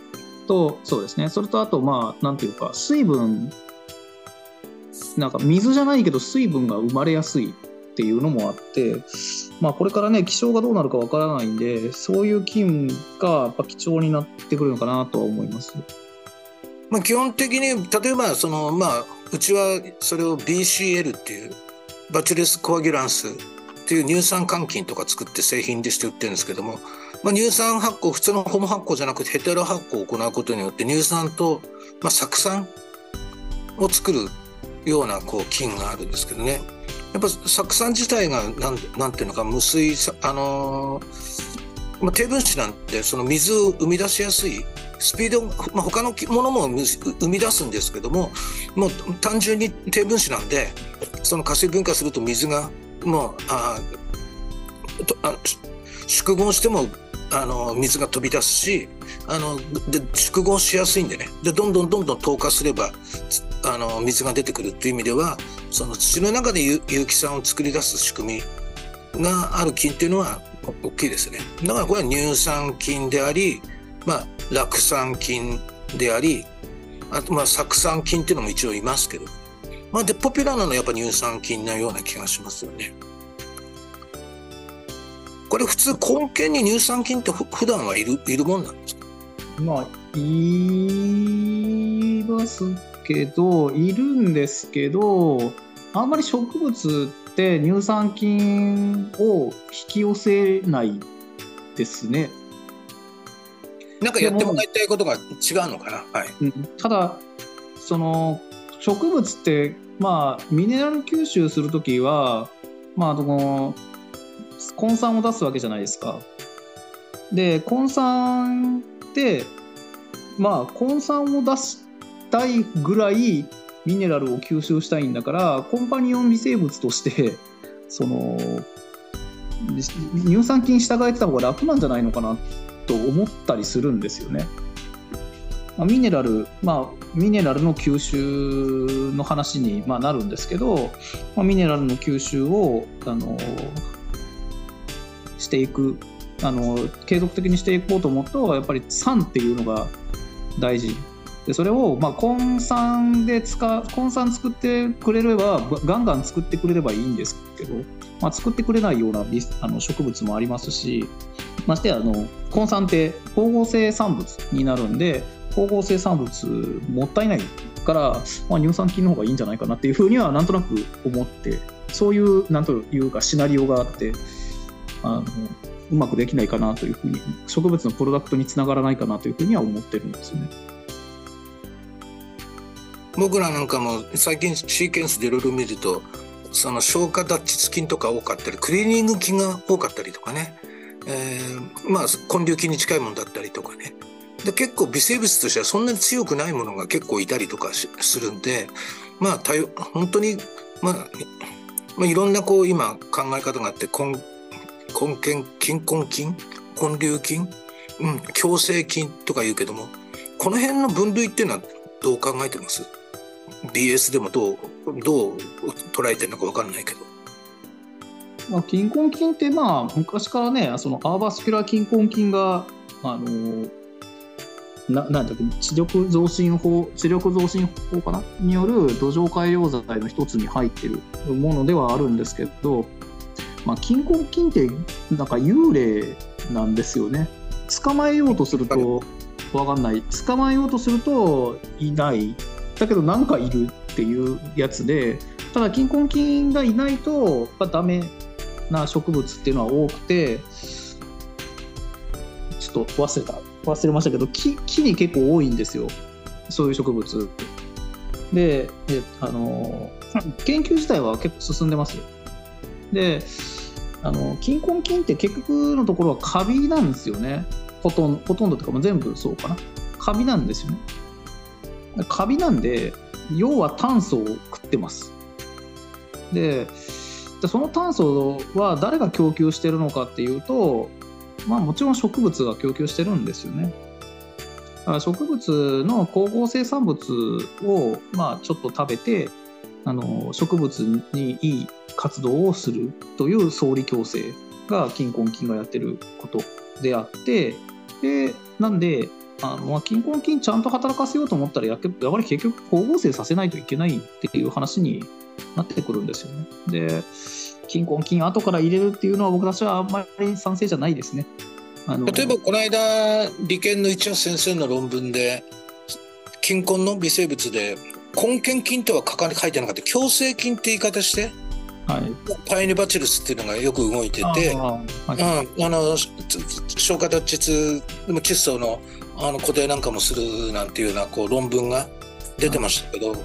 とそうですねそれとあとまあなんていうか水分なんか水じゃないけど水分が生まれやすいっていうのもあって、まあ、これからね気象がどうなるかわからないんでそういう菌がやっぱ貴重になってくるのかなとは思います。まあ、基本的に例えばその、まあ、うちはそれを BCL っていうバチュレスコアギュランスっていう乳酸換菌とか作って製品でして売ってるんですけども、まあ、乳酸発酵普通のホモ発酵じゃなくてヘテロ発酵を行うことによって乳酸と、まあ、酢酸を作るようなこう菌があるんですけどね。やっぱ酢酸自体がなんなんていうのか無水あの、まあ、低分子なんてその水を生み出しやすいスピード、まあ、他のものも生み出すんですけどももう単純に低分子なんでその加水分化すると水がもうあとあ縮合してもあの水が飛び出すしあので縮合しやすいんでね。でどんどんどんどん透過すればあの水が出てくるっていう意味ではその土の中で有機酸を作り出す仕組みがある菌っていうのは大きいですね。だからこれは乳酸菌であり、まあ、酪酸菌でありあとまあ酢酸菌っていうのも一応いますけど。まあ、でポピュラーなのはやっぱ乳酸菌なような気がしますよね。これ普通根源に乳酸菌って普段はいるいるもんなんですか？まあいますけどいるんですけどあんまり植物って乳酸菌を引き寄せないですね。なんかやってもらいたいことが違うのかな？はい、ただその植物ってまあ、ミネラル吸収するときは、まあ、の根酸を出すわけじゃないですか。で、根酸って、まあ、根酸を出したいぐらいミネラルを吸収したいんだから、コンパニオン微生物として、その、乳酸菌従えてた方が楽なんじゃないのかなと思ったりするんですよね。ま、ミネラル、まあ、ミネラルの吸収の話に、まあ、なるんですけど、まあ、ミネラルの吸収をあのしていくあの継続的にしていこうと思うとやっぱり酸っていうのが大事でそれを、まあ、根酸で使う根酸作ってくれればガンガン作ってくれればいいんですけど、まあ、作ってくれないようなあの植物もありますしましてあの根酸って光合成産物になるんで光合成産物もったいないから、まあ、乳酸菌の方がいいんじゃないかなっていうふうにはなんとなく思ってそういうなんというかシナリオがあってあのうまくできないかなというふうに植物のプロダクトにつながらないかなというふうには思ってるんですよね。僕らなんかも最近シーケンスでいろいろ見るとその消化脱窒菌とか多かったりクリーニング菌が多かったりとかね、えー、まあ根粒菌に近いものだったりとかね。で結構微生物としてはそんなに強くないものが結構いたりとかするんでまあ本当に、まあ、まあいろんなこう今考え方があって根根菌菌根菌根粒菌、うん、共生菌とか言うけどもこの辺の分類っていうのはどう考えてます？?BS でもどうどう捉えてるのか分かんないけど。まあ、菌根菌ってまあ昔からねそのアーバスキュラー菌根菌があのななんだっけ知力増進法知力増進法かな？による土壌改良剤の一つに入ってるものではあるんですけど、まあ、菌根菌ってなんか幽霊なんですよね捕まえようとすると分かんない捕まえようとするといないだけどなんかいるっていうやつでただ菌根菌がいないとダメな植物っていうのは多くてちょっと忘れた。忘れましたけど木木に結構多いんですよ。そういう植物。でであの研究自体は結構進んでますであの菌根菌って結局のところはカビなんですよね。ほとんどほとんどとかも全部そうかな。カビなんですよね。カビなんで要は炭素を食ってます。でその炭素は誰が供給してるのかっていうとまあもちろん植物が供給してるんですよね。植物の光合成産物をまあちょっと食べてあの植物にいい活動をするという総理共生が菌根菌がやってることであってでなんであの、まあ、菌根菌ちゃんと働かせようと思ったらやっぱり結局光合成させないといけないっていう話になってくるんですよね。で菌根菌後から入れるっていうのは僕たちはあんまり賛成じゃないですね。あの例えばこの間理研の一橋先生の論文で菌根の微生物で根菌菌とは書いてなかった共生菌って言い方してはい、パイニバチルスっていうのがよく動いてて、はい、うん、あの消化脱窒でも窒素のあの固定なんかもするなんていうようなこう論文が出てましたけど、は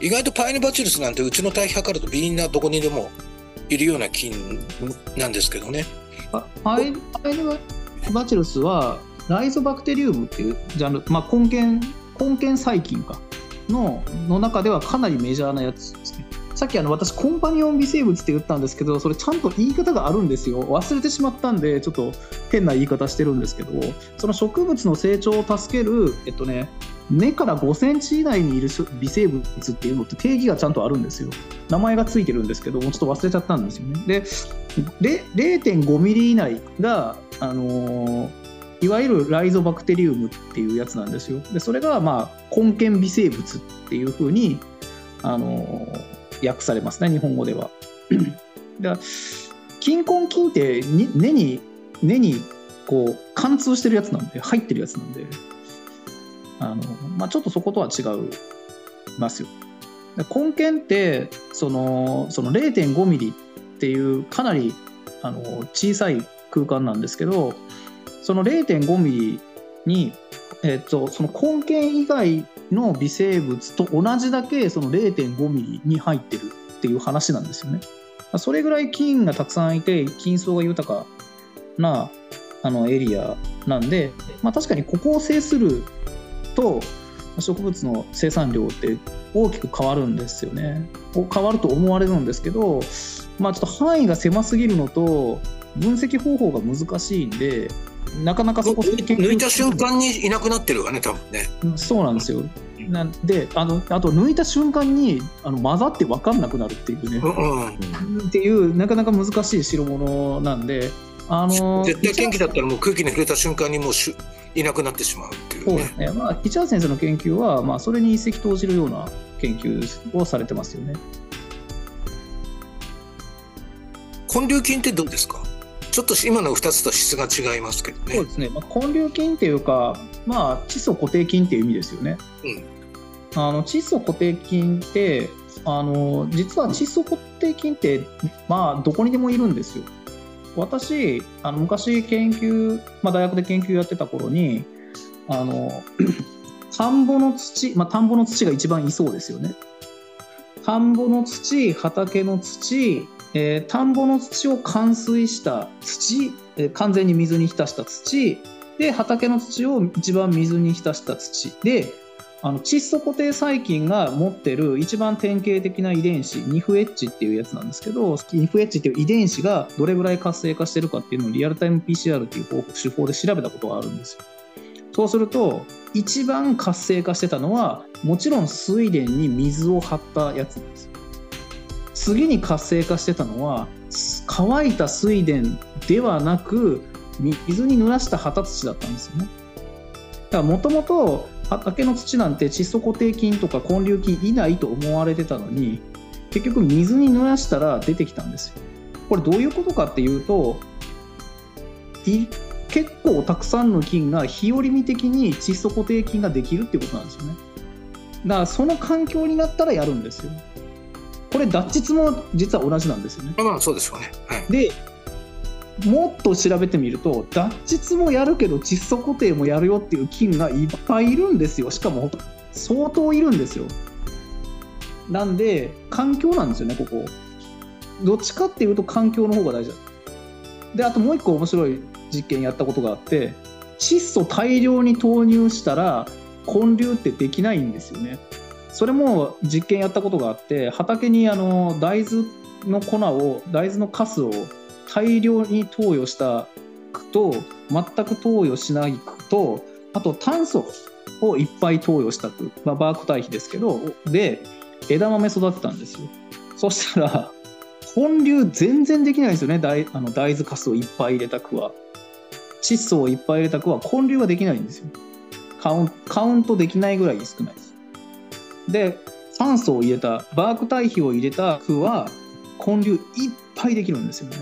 い、意外とパイニバチルスなんてうちの体測るとみんなどこにでもいるような菌なんですけどね。パイニバチルスはライゾバクテリウムっていうジャンル、まあ、根源根源細菌かのの中ではかなりメジャーなやつですね。さっきあの私コンパニオン微生物って言ったんですけどそれちゃんと言い方があるんですよ。忘れてしまったんでちょっと変な言い方してるんですけどその植物の成長を助けるえっとね根から5センチ以内にいる微生物っていうのって定義がちゃんとあるんですよ。名前がついてるんですけどもうちょっと忘れちゃったんですよね。で0.5ミリ以内があのーいわゆるライゾバクテリウムっていうやつなんですよ。でそれがまあ根源微生物っていうふうにあの訳されますね日本語では。だ金根菌って根に根にこう貫通してるやつなんで入ってるやつなんであの、まあ、ちょっとそことは違いますよ。根源ってそのその0.5ミリっていうかなりあの小さい空間なんですけどその0.5ミリに、えっと、その根源以外の微生物と同じだけその0.5ミリに入ってるっていう話なんですよね。それぐらい菌がたくさんいて菌層が豊かなあのエリアなんで、まあ、確かにここを制すると植物の生産量って大きく変わるんですよね。変わると思われるんですけど、まあ、ちょっと範囲が狭すぎるのと分析方法が難しいんでなかなかそこ抜いた瞬間にいなくなってるわね多分ね。そうなんですよ。なんであのあと抜いた瞬間にあの混ざって分かんなくなるっていうね、うんうん、っていうなかなか難しい代物なんであの絶対元気だったらもう空気に触れた瞬間にもうしいなくなってしまうっていう、ね、そうですね。まあ市原先生の研究は、まあ、それに一石投じるような研究をされてますよね。根粒菌ってどうですか？ちょっと今の2つと質が違いますけどね。そうですね、まあ、根粒菌っていうか、まあ、窒素固定菌っていう意味ですよね。うん、あの窒素固定菌ってあの実は窒素固定菌って、まあ、どこにでもいるんですよ。私あの昔研究、まあ、大学で研究やってた頃にあの 田んぼの土、まあ、田んぼの土が一番いそうですよね。田んぼの土、畑の土、えー、田んぼの土を冠水した土、えー、完全に水に浸した土、で、畑の土を一番水に浸した土で、あの窒素固定細菌が持ってる一番典型的な遺伝子、ニフエッジっていうやつなんですけど、ニフエッジっていう遺伝子がどれぐらい活性化してるかっていうのをリアルタイム PCR っていう方手法で調べたことがあるんですよ。そうすると、一番活性化してたのは、もちろん水田に水を張ったやつなんですよ。次に活性化してたのは、乾いた水田ではなく、水に濡らした旗土だったんですよね。だからもともと畑の土なんて窒素固定菌とか根粒菌いないと思われてたのに結局水に濡らしたら出てきたんですよ。これどういうことかっていうと結構たくさんの菌が日和見的に窒素固定菌ができるっていうことなんですよね。だからその環境になったらやるんですよ。これ脱窒も実は同じなんですよね。まあそうでしょうね。はい、でもっと調べてみると脱窒もやるけど窒素固定もやるよっていう菌がいっぱいいるんですよ。しかも相当いるんですよ。なんで環境なんですよねここ。どっちかっていうと環境の方が大事だ。であともう一個面白い実験やったことがあって窒素大量に投入したら根粒ってできないんですよねそれも実験やったことがあって畑にあの大豆の粉を大豆のカスを大量に投与した区と全く投与しない区とあと炭素をいっぱい投与した区、まあ、バーク堆肥ですけどで枝豆育てたんですよ。そしたら本流全然できないんですよね大あの大豆かすをいっぱい入れた区は。窒素をいっぱい入れた区は根粒ができないんですよ。カウンカウントできないぐらい少ないです。で酸素を入れたバーク堆肥を入れた区は根粒いっぱいできるんですよね。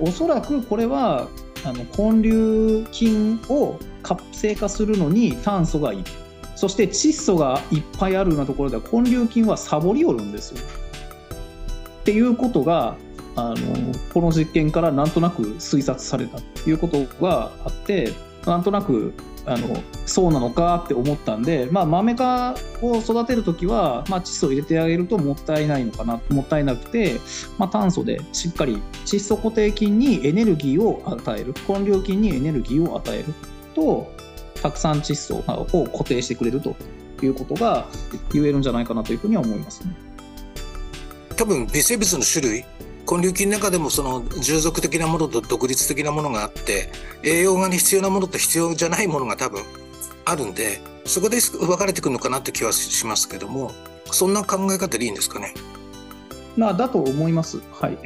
おそらくこれはあの根粒菌を活性化するのに炭素がいい。そして窒素がいっぱいあるようなところでは根粒菌はサボりおるんですよ。っていうことがあのこの実験からなんとなく推察された。ということがあってなんとなくあのそうなのかって思ったんで、まあ、豆科を育てる時は、まあ、窒素を入れてあげるともったいないのかなもったいなくて、まあ、炭素でしっかり窒素固定菌にエネルギーを与える根粒菌にエネルギーを与えるとたくさん窒素を固定してくれるということが言えるんじゃないかなというふうには思いますね。多分微生物の種類根粒菌の中でもその従属的なものと独立的なものがあって栄養が必要なものと必要じゃないものが多分あるんでそこで分かれてくるのかなって気はしますけどもそんな考え方でいいんですかね？まあだと思います。はい。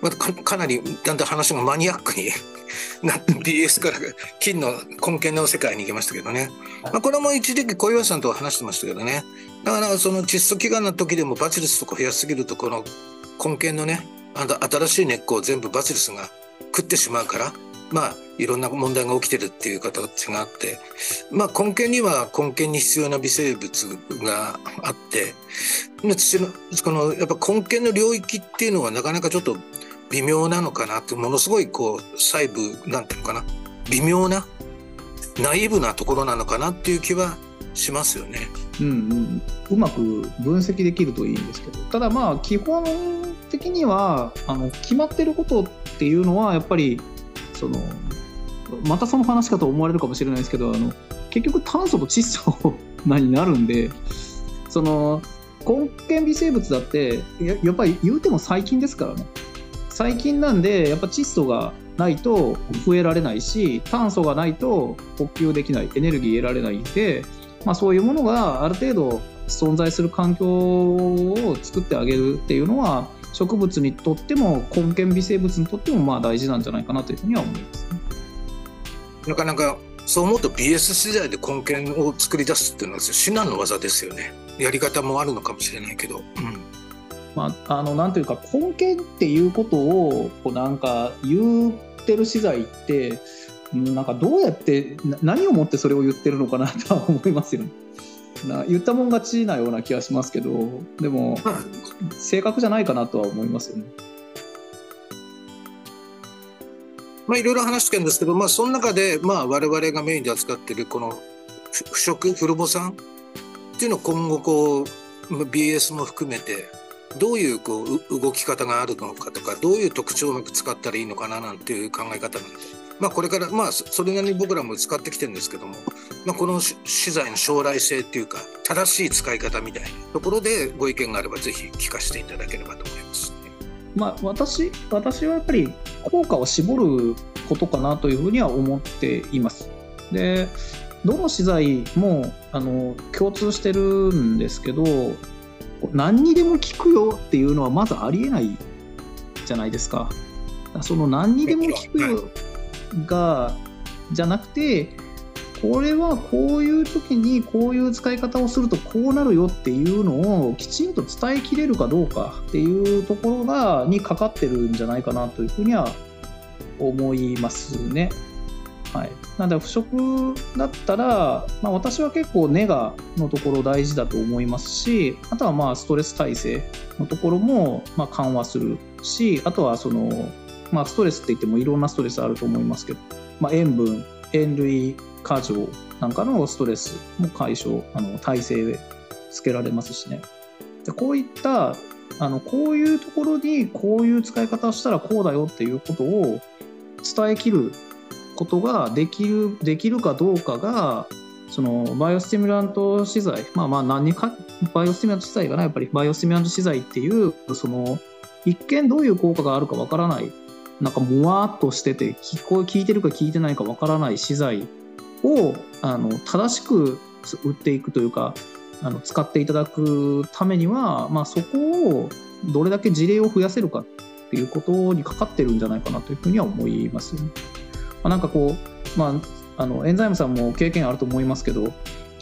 またかなりだんだん話がマニアックに な BS から金の根源の世界に行きましたけどね、まあ、これも一時期小岩さんとは話してましたけどねだからその窒素飢餓の時でもバチルスとか増やすぎるとこの根源のねあの新しい根っこを全部バチルスが食ってしまうからまあいろんな問題が起きてるっていう形があってまあ根源には根源に必要な微生物があってのこのやっぱ根源の領域っていうのはなかなかちょっと微妙なのかなってものすごいこう細部なんていうのかな微妙なナイーブなところなのかなっていう気はしますよね。うん、う、まく分析できるといいんですけど。ただまあ基本的にはあの決まってることっていうのはやっぱりそのまたその話かと思われるかもしれないですけどあの結局炭素と窒素になるんでその根源微生物だってややっぱり言うても細菌ですからね。最近なんでやっぱ窒素がないと増えられないし炭素がないと呼吸できないエネルギー得られないんで、まあ、そういうものがある程度存在する環境を作ってあげるっていうのは植物にとっても根源微生物にとってもまあ大事なんじゃないかなというふうには思います、ね、なかなかそう思うと BS 世代で根源を作り出すっていうのは至難の技ですよね。やり方もあるのかもしれないけど。うん。まあ、あのなんというか根源っていうことをこうなんか言ってる資材ってなんかどうやって何をもってそれを言ってるのかなとは思いますよね。な言ったもん勝ちなような気がしますけどでも正確じゃないかなとは思いますよね。まあ、いろいろ話してるんですけど、まあ、その中で、まあ、我々がメインで扱ってるこの腐食フルボ酸っていうのを今後こう BS も含めてどういうこう動き方があるのかとかどういう特徴をうまく使ったらいいのかななんていう考え方なんです、まあ、これからまあそれなりに僕らも使ってきてるんですけども、まあ、この資材の将来性っていうか正しい使い方みたいなところでご意見があればぜひ聞かせていただければと思います。まあ、私私はやっぱり効果を絞ることかなというふうには思っています。でどの資材もあの共通してるんですけど何にでも効くよっていうのはまずありえないじゃないですか。その何にでも効くよがじゃなくてこれはこういう時にこういう使い方をするとこうなるよっていうのをきちんと伝えきれるかどうかっていうところがにかかってるんじゃないかなというふうには思いますね。はい、なんで腐食だったら、まあ、私は結構ネガのところ大事だと思いますしあとはまあストレス耐性のところもま緩和するしあとはその、まあ、ストレスって言ってもいろんなストレスあると思いますけど、まあ、塩分塩類過剰なんかのストレスも解消あの耐性でつけられますしね。でこういったあのこういうところにこういう使い方をしたらこうだよっていうことを伝えきることができるできるかどうかがそのバイオスティミュラント資材まあまあ何かバイオスティミュラント資材がなやっぱりバイオスティミュラント資材っていうその一見どういう効果があるかわからないなんかもわっとしてて聞こ聞いてるか聞いてないかわからない資材をあの正しく売っていくというかあの使っていただくためには、まあ、そこをどれだけ事例を増やせるかっていうことにかかってるんじゃないかなというふうには思います、ね。まあ、なんかこう、まあ、あのエンザイムさんも経験あると思いますけど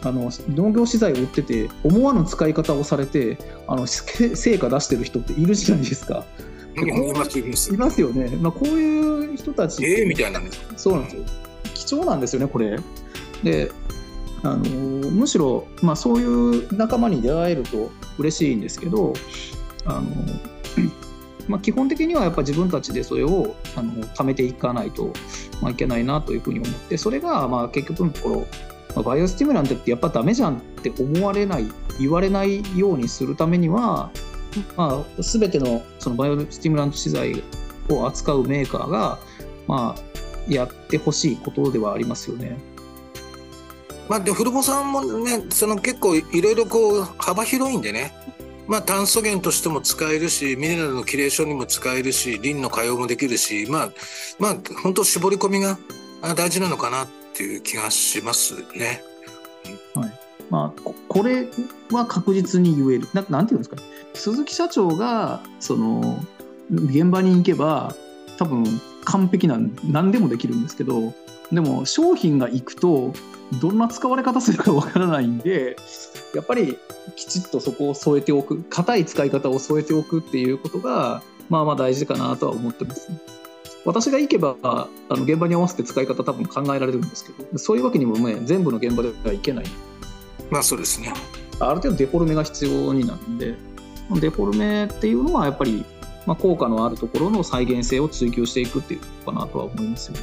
あの農業資材を売ってて思わぬ使い方をされてあの成果出してる人っているじゃないですか。いますいますいますよね、まあ、こういう人たち。ええー、みたいな。そうなんですよ。貴重なんですよねこれ。であのむしろ、まあ、そういう仲間に出会えると嬉しいんですけどあの まあ、基本的にはやっぱ自分たちでそれをあの貯めていかないと、まあ、いけないなというふうに思ってそれがまあ結局のところ、まあ、バイオスティミュラントってやっぱダメじゃんって思われない言われないようにするためには、まあ、全てのそのバイオスティミュラント資材を扱うメーカーが、まあ、やってほしいことではありますよね。まあ、で古本さんもねその結構いろいろこう幅広いんでねまあ、炭素源としても使えるしミネラルのキレーションにも使えるしリンの可用もできるしまあまあ本当絞り込みが大事なのかなっていう気がしますね。はいまあ、これは確実に言える。ななんていうんですか鈴木社長がその現場に行けば多分完璧な何でもできるんですけどでも商品が行くとどんな使われ方するかわからないんでやっぱりきちっとそこを添えておく。硬い使い方を添えておくっていうことがまあまあ大事かなとは思ってます、私が行けばあの現場に合わせて使い方多分考えられるんですけどそういうわけにもね全部の現場ではいけない。まあそうですね。ある程度デフォルメが必要になるんでデフォルメっていうのはやっぱり、まあ、効果のあるところの再現性を追求していくっていうとこかなとは思いますよね。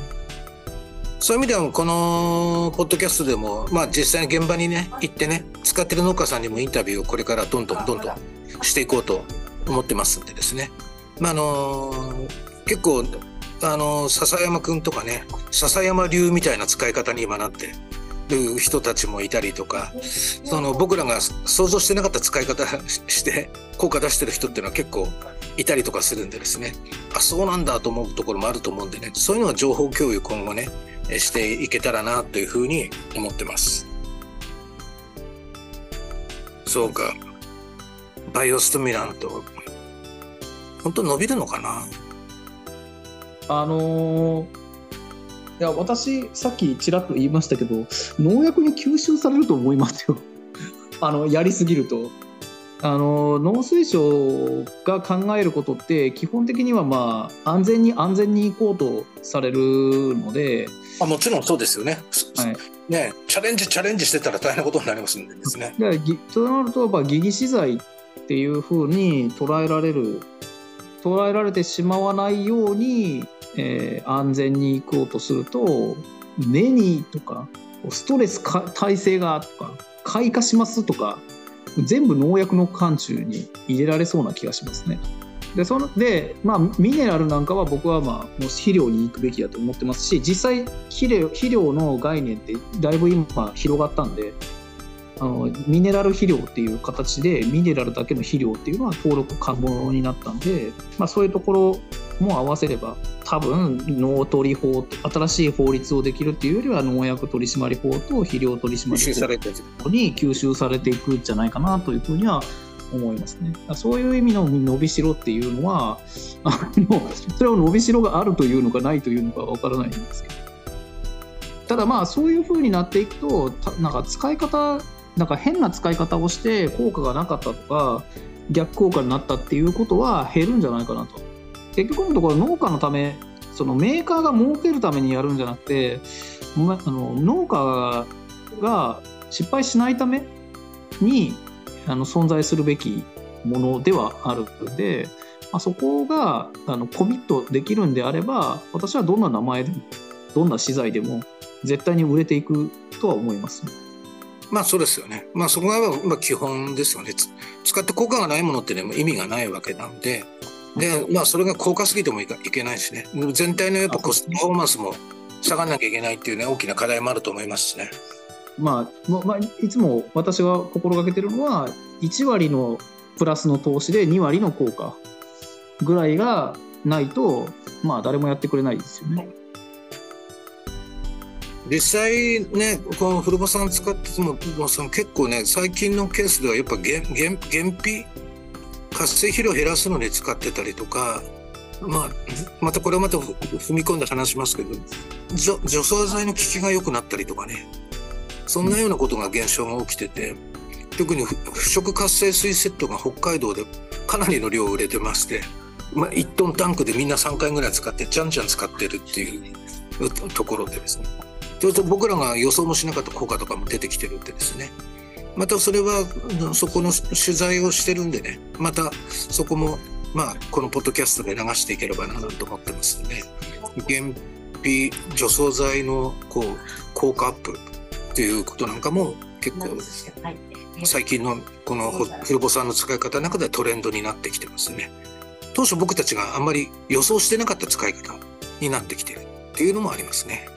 そういう意味ではこのポッドキャストでも、まあ、実際に現場にね行ってね使ってる農家さんにもインタビューをこれからどんどんどんどんしていこうと思ってますんでですね、まあ、あの結構あの笹山君とかね笹山流みたいな使い方に今なってる人たちもいたりとかその僕らが想像してなかった使い方 して効果出してる人っていうのは結構いたりとかするんでですねあそうなんだと思うところもあると思うんでねそういうのは情報共有今後ねしていけたらなというふうに思ってます。そうか。バイオストミラント。本当伸びるのかな？あのー、いや私さっきちらっと言いましたけど農薬に吸収されると思いますよ あのやりすぎるとあの農水省が考えることって基本的にはまあ安全に安全にいこうとされるのであもちろんそうですよね。はい、ねチャレンジチャレンジしてたら大変なことになりますんでですね。でそうなるとやっぱ疑義資材っていうふうに捉えられる捉えられてしまわないように、えー安全に行こうとすると根にとかストレス耐性がとか開花しますとか全部農薬の範疇に入れられそうな気がしますね。でそので、まあ、ミネラルなんかは僕は、まあ、もう肥料に行くべきだと思ってますし実際肥料肥料の概念ってだいぶ今広がったんであのミネラル肥料っていう形でミネラルだけの肥料っていうのは登録可能になったんで、まあ、そういうところも合わせれば多分農取法新しい法律をできるっていうよりは農薬取締法と肥料取締法。に吸収されていくんじゃないかなというふうには思いますね。そういう意味の伸びしろっていうのはあのそれは伸びしろがあるというのかないというのかわからないんですけどただまあそういうふうになっていくとたなんか使い方なんか変な使い方をして効果がなかったとか逆効果になったっていうことは減るんじゃないかなと。結局のところ農家のためそのメーカーが儲けるためにやるんじゃなくてあの農家が失敗しないためにあの存在するべきものではあるので、まあ、そこがあのコミットできるんであれば私はどんな名前でもどんな資材でも絶対に売れていくとは思います。まあそうですよね。まあそこがまあ基本ですよね。つ使って効果がないものってね、意味がないわけなんで、で、まあそれが効果すぎてもいけないしね。全体のやっぱコストパフォーマンスも下がらなきゃいけないっていうね、大きな課題もあると思いますしね。まあままあ、いつも私が心がけてるのは1割のプラスの投資で2割の効果ぐらいがないとまあ誰もやってくれないですよね。実際ね、この古場さん使ってても、もその結構ね、最近のケースではやっぱ減減減費、活性肥料減らすのに使ってたりとか、まあ、またこれはまた踏み込んで話しますけど、除除草剤の効きが良くなったりとかね、そんなようなことが現象が起きてて、特に不不織活性水セットが北海道でかなりの量売れてまして、まあ、1トンタンクでみんな3回ぐらい使って、じゃんじゃん使ってるっていうところでですね。僕らが予想もしなかった効果とかも出てきてるんでですね。またそれはうんそこの取材をしてるんでね、またそこもまあこのポッドキャストで流していければなと思ってますんで、減費除草剤のこう効果アップっていうことなんかも結構最近のこの古ボさんの使い方の中ではトレンドになってきてますね。当初僕たちがあんまり予想してなかった使い方になってきてるっていうのもありますね。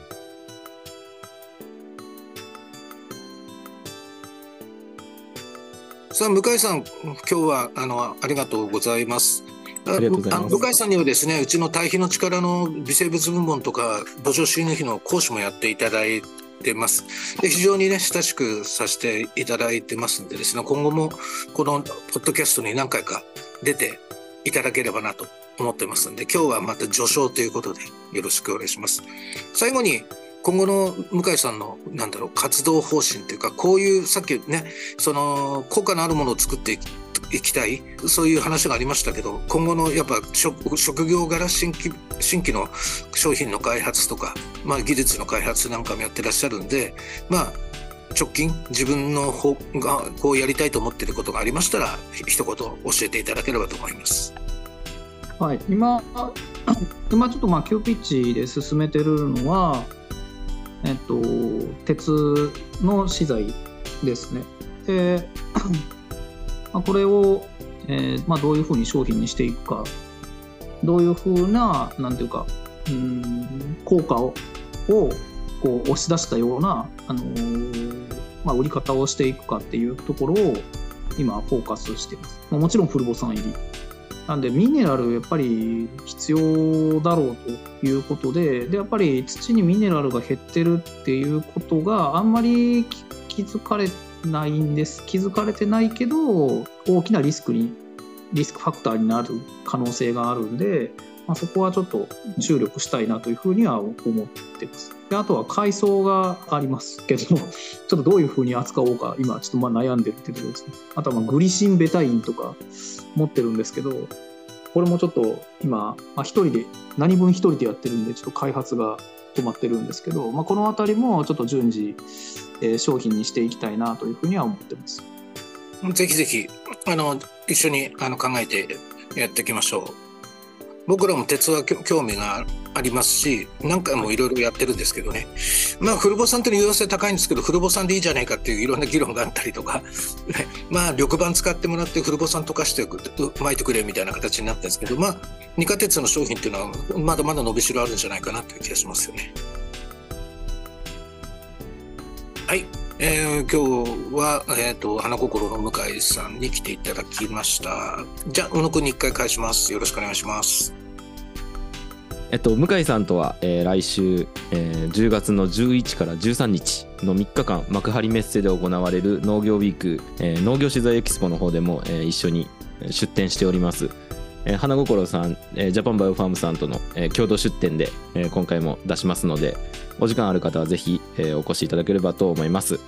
さあ向井さん、今日はあのありがとうございます。あ向井さんにはですね、うちの対比の力の微生物部門とか土壌収入費の講師もやっていただいてます。で非常にね親しくさせていただいてますんでですね、今後もこのポッドキャストに何回か出ていただければなと思ってますんで、今日はまた序章ということでよろしくお願いします。最後に今後の向井さんのなんだろう活動方針というかこういうさっきねその効果のあるものを作っていきいきたいそういう話がありましたけど今後のやっぱ職業柄新規新規の商品の開発とか、まあ、技術の開発なんかもやってらっしゃるんでまあ直近自分の方がこうやりたいと思っていることがありましたら一言教えていただければと思います。はい、今、今ちょっとまあ急ピッチで進めてるのは、えっと、鉄の資材ですね。で、まあこれを、えーまあ、どういうふうに商品にしていくか、どういうふうな、なんていうか、うん効果ををこう押し出したような、あのーまあ、売り方をしていくかっていうところを今フォーカスしています。まあもちろんフルボさん入り。なんでミネラルやっぱり必要だろうということででやっぱり土にミネラルが減ってるっていうことがあんまり気づかれないんです気づかれてないけど大きなリスクにリスクファクターになる可能性があるんで、まあ、そこはちょっと注力したいなというふうには思ってます。であとは海藻がありますけど ちょっとどういうふうに扱おうか今ちょっとまあ悩んでるっていうところですね。あとはまあグリシンベタインとか持ってるんですけどこれもちょっと今、まあ、一人で何分一人でやってるんでちょっと開発が止まってるんですけど、まあ、この辺りもちょっと順次、えー商品にしていきたいなというふうには思ってます。ぜひぜひあの一緒にあの考えてやっていきましょう。僕らも鉄は興味がありますし、何回もいろいろやってるんですけどね。まあ、古母酸っていうのは性高いんですけど、古母酸でいいじゃないかっていういろんな議論があったりとか、ね、まあ、緑板使ってもらって古母酸溶かして巻いてくれみたいな形になったんですけど、まあ、二価鉄の商品っていうのはまだまだ伸びしろあるんじゃないかなという気がしますよね。はい。えー、今日は、えっ、ー、と、花心の向井さんに来ていただきました。じゃあ、宇野くんに一回返します。よろしくお願いします。えっと、向井さんとは、えー、来週、えー、10月の11から13日の3日間幕張メッセで行われる農業ウィーク、えー、農業取材エキスポの方でも、えー、一緒に出展しております。えー、花ごころさん、えー、ジャパンバイオファームさんとの、えー、共同出展で、えー、今回も出しますのでお時間ある方はぜひ、えー、お越しいただければと思います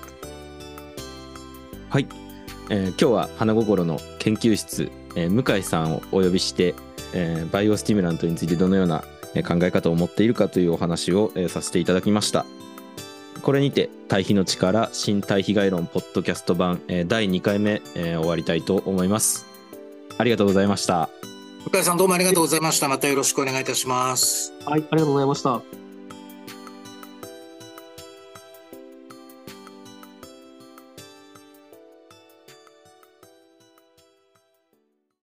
はい、えー、今日は花ごころの研究室、えー、向さんをお呼びして、えー、バイオスティミュラントについてどのような考え方を持っているかというお話を、えー、させていただきました。これにて堆肥の力新堆肥概論ポッドキャスト版、えー、第2回目、えー、終わりたいと思います。ありがとうございました。向井さんどうもありがとうございました。またよろしくお願いいたします。はいありがとうございました